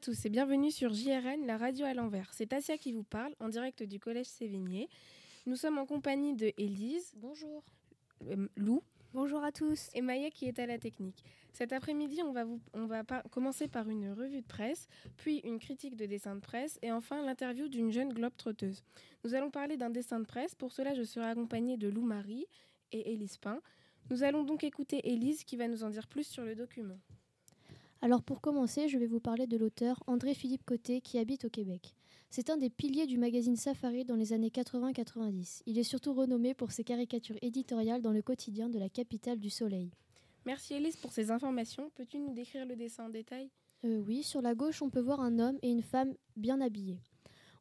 tous et bienvenue sur JRN, la radio à l'envers. C'est Tassia qui vous parle en direct du collège Sévigné. Nous sommes en compagnie de Élise. Bonjour. Euh, Lou. Bonjour à tous. Et Maya qui est à la technique. Cet après-midi, on va, vous, on va commencer par une revue de presse, puis une critique de dessin de presse et enfin l'interview d'une jeune globe trotteuse. Nous allons parler d'un dessin de presse. Pour cela, je serai accompagnée de Lou Marie et Élise Pain. Nous allons donc écouter Élise qui va nous en dire plus sur le document. Alors pour commencer, je vais vous parler de l'auteur André-Philippe Côté qui habite au Québec. C'est un des piliers du magazine Safari dans les années 80-90. Il est surtout renommé pour ses caricatures éditoriales dans le quotidien de la capitale du soleil. Merci Elise pour ces informations. Peux-tu nous décrire le dessin en détail? Euh, Oui, sur la gauche, on peut voir un homme et une femme bien habillés.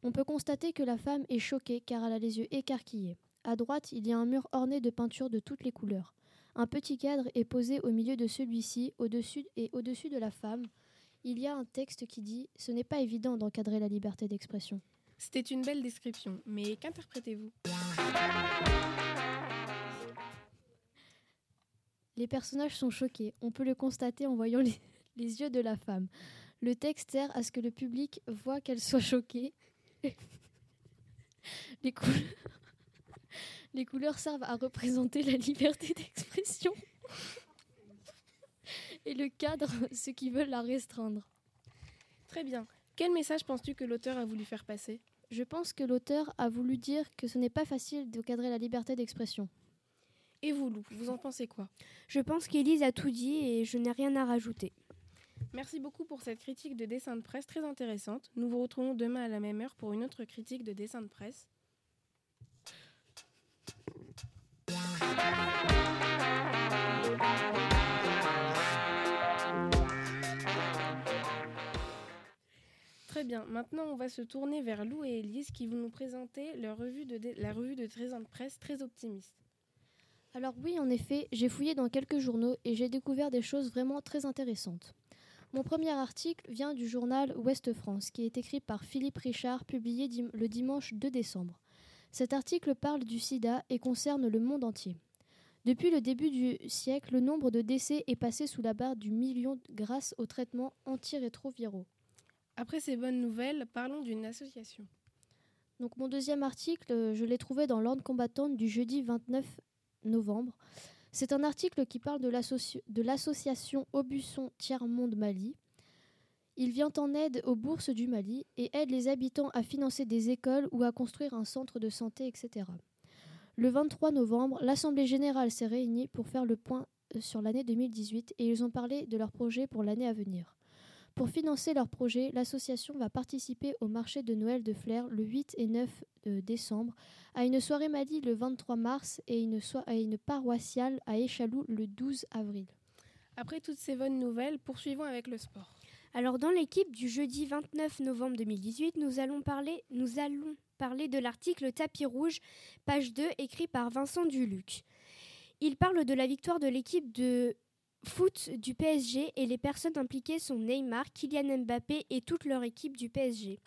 On peut constater que la femme est choquée car elle a les yeux écarquillés. À droite, il y a un mur orné de peintures de toutes les couleurs. Un petit cadre est posé au milieu de celui-ci, au-dessus et au-dessus de la femme. Il y a un texte qui dit Ce n'est pas évident d'encadrer la liberté d'expression. C'était une belle description, mais qu'interprétez-vous? Les personnages sont choqués. On peut le constater en voyant les, les yeux de la femme. Le texte sert à ce que le public voit qu'elle soit choquée. les couleurs. Les couleurs servent à représenter la liberté d'expression. Et le cadre, ceux qui veulent la restreindre. Très bien. Quel message penses-tu que l'auteur a voulu faire passer? Je pense que l'auteur a voulu dire que ce n'est pas facile de cadrer la liberté d'expression. Et vous, Lou, vous en pensez quoi? Je pense qu'Élise a tout dit et je n'ai rien à rajouter. Merci beaucoup pour cette critique de dessin de presse très intéressante. Nous vous retrouvons demain à la même heure pour une autre critique de dessin de presse. Très bien, maintenant on va se tourner vers Lou et Elise qui vont nous présenter leur revue de la revue de 13 ans de presse très optimiste. Alors oui, en effet, j'ai fouillé dans quelques journaux et j'ai découvert des choses vraiment très intéressantes. Mon premier article vient du journal Ouest France, qui est écrit par Philippe Richard, publié le dimanche 2 décembre. Cet article parle du sida et concerne le monde entier. Depuis le début du siècle, le nombre de décès est passé sous la barre du million grâce aux traitements antirétroviraux. Après ces bonnes nouvelles, parlons d'une association. Donc mon deuxième article, je l'ai trouvé dans l'ordre combattante du jeudi 29 novembre. C'est un article qui parle de l'association Aubusson Tiers-Monde Mali. Il vient en aide aux bourses du Mali et aide les habitants à financer des écoles ou à construire un centre de santé, etc. Le 23 novembre, l'Assemblée générale s'est réunie pour faire le point euh, sur l'année 2018 et ils ont parlé de leurs projets pour l'année à venir. Pour financer leurs projets, l'association va participer au marché de Noël de Flers le 8 et 9 euh, décembre, à une soirée Mali le 23 mars et à une paroissiale à Échaloux le 12 avril. Après toutes ces bonnes nouvelles, poursuivons avec le sport. Alors dans l'équipe du jeudi 29 novembre 2018, nous allons parler, de l'article Tapis rouge, page 2, écrit par Vincent Duluc. Il parle de la victoire de l'équipe de foot du PSG et les personnes impliquées sont Neymar, Kylian Mbappé et toute leur équipe du PSG.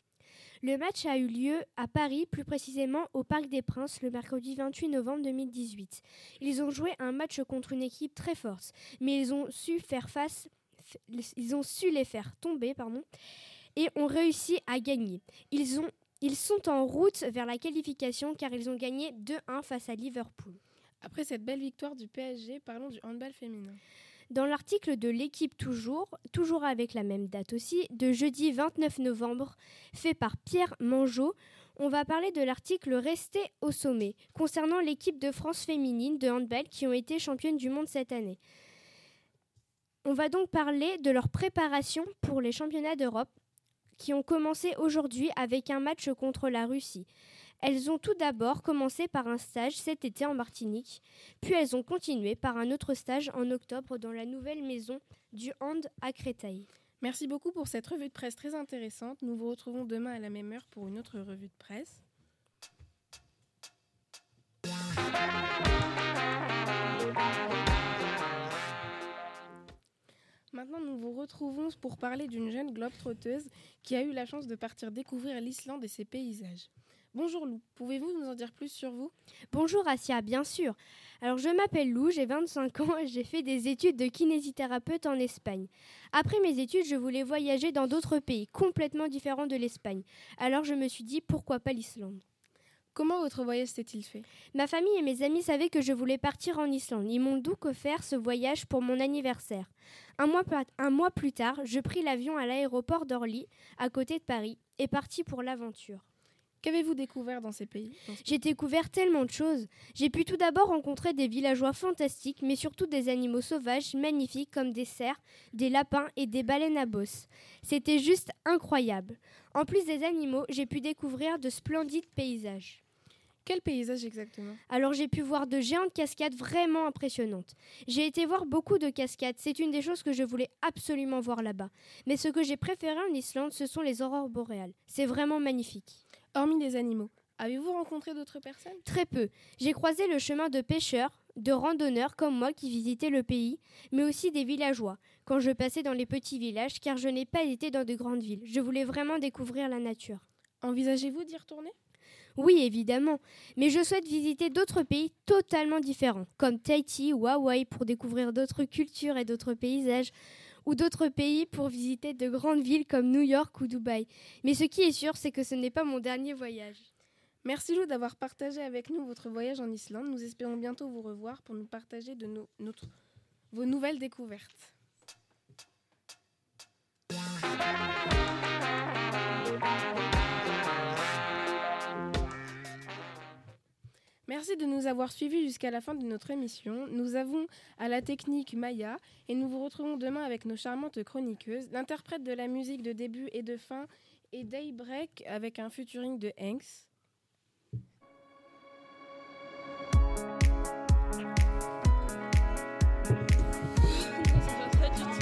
Le match a eu lieu à Paris, plus précisément au Parc des Princes, le mercredi 28 novembre 2018. Ils ont joué un match contre une équipe très forte, mais ils ont su faire face ils ont su les faire tomber pardon, et ont réussi à gagner. Ils, ont, ils sont en route vers la qualification car ils ont gagné 2-1 face à Liverpool. Après cette belle victoire du PSG, parlons du handball féminin. Dans l'article de l'équipe toujours, toujours avec la même date aussi, de jeudi 29 novembre, fait par Pierre Mangeot, on va parler de l'article Rester au sommet, concernant l'équipe de France féminine de handball qui ont été championnes du monde cette année. On va donc parler de leur préparation pour les championnats d'Europe qui ont commencé aujourd'hui avec un match contre la Russie. Elles ont tout d'abord commencé par un stage cet été en Martinique, puis elles ont continué par un autre stage en octobre dans la nouvelle maison du Hand à Créteil. Merci beaucoup pour cette revue de presse très intéressante. Nous vous retrouvons demain à la même heure pour une autre revue de presse. Maintenant, nous vous retrouvons pour parler d'une jeune globe trotteuse qui a eu la chance de partir découvrir l'Islande et ses paysages. Bonjour Lou, pouvez-vous nous en dire plus sur vous? Bonjour Asia, bien sûr. Alors je m'appelle Lou, j'ai 25 ans et j'ai fait des études de kinésithérapeute en Espagne. Après mes études, je voulais voyager dans d'autres pays complètement différents de l'Espagne. Alors je me suis dit pourquoi pas l'Islande? Comment votre voyage s'est-il fait? Ma famille et mes amis savaient que je voulais partir en Islande. Ils m'ont donc offert ce voyage pour mon anniversaire. Un mois, un mois plus tard, je pris l'avion à l'aéroport d'Orly, à côté de Paris, et partis pour l'aventure. Qu'avez-vous découvert dans ces pays? J'ai découvert tellement de choses. J'ai pu tout d'abord rencontrer des villageois fantastiques, mais surtout des animaux sauvages magnifiques comme des cerfs, des lapins et des baleines à bosse. C'était juste incroyable. En plus des animaux, j'ai pu découvrir de splendides paysages. Quel paysage exactement? Alors j'ai pu voir de géantes cascades vraiment impressionnantes. J'ai été voir beaucoup de cascades, c'est une des choses que je voulais absolument voir là-bas. Mais ce que j'ai préféré en Islande, ce sont les aurores boréales. C'est vraiment magnifique. Hormis les animaux, avez-vous rencontré d'autres personnes? Très peu. J'ai croisé le chemin de pêcheurs, de randonneurs comme moi qui visitaient le pays, mais aussi des villageois, quand je passais dans les petits villages, car je n'ai pas été dans de grandes villes. Je voulais vraiment découvrir la nature. Envisagez-vous d'y retourner? Oui, évidemment, mais je souhaite visiter d'autres pays totalement différents, comme Tahiti ou Hawaï pour découvrir d'autres cultures et d'autres paysages, ou d'autres pays pour visiter de grandes villes comme New York ou Dubaï. Mais ce qui est sûr, c'est que ce n'est pas mon dernier voyage. Merci Lou d'avoir partagé avec nous votre voyage en Islande. Nous espérons bientôt vous revoir pour nous partager de vos nouvelles découvertes. Merci de nous avoir suivis jusqu'à la fin de notre émission. Nous avons à la technique Maya et nous vous retrouvons demain avec nos charmantes chroniqueuses. L'interprète de la musique de début et de fin est Daybreak avec un featuring de Hanks.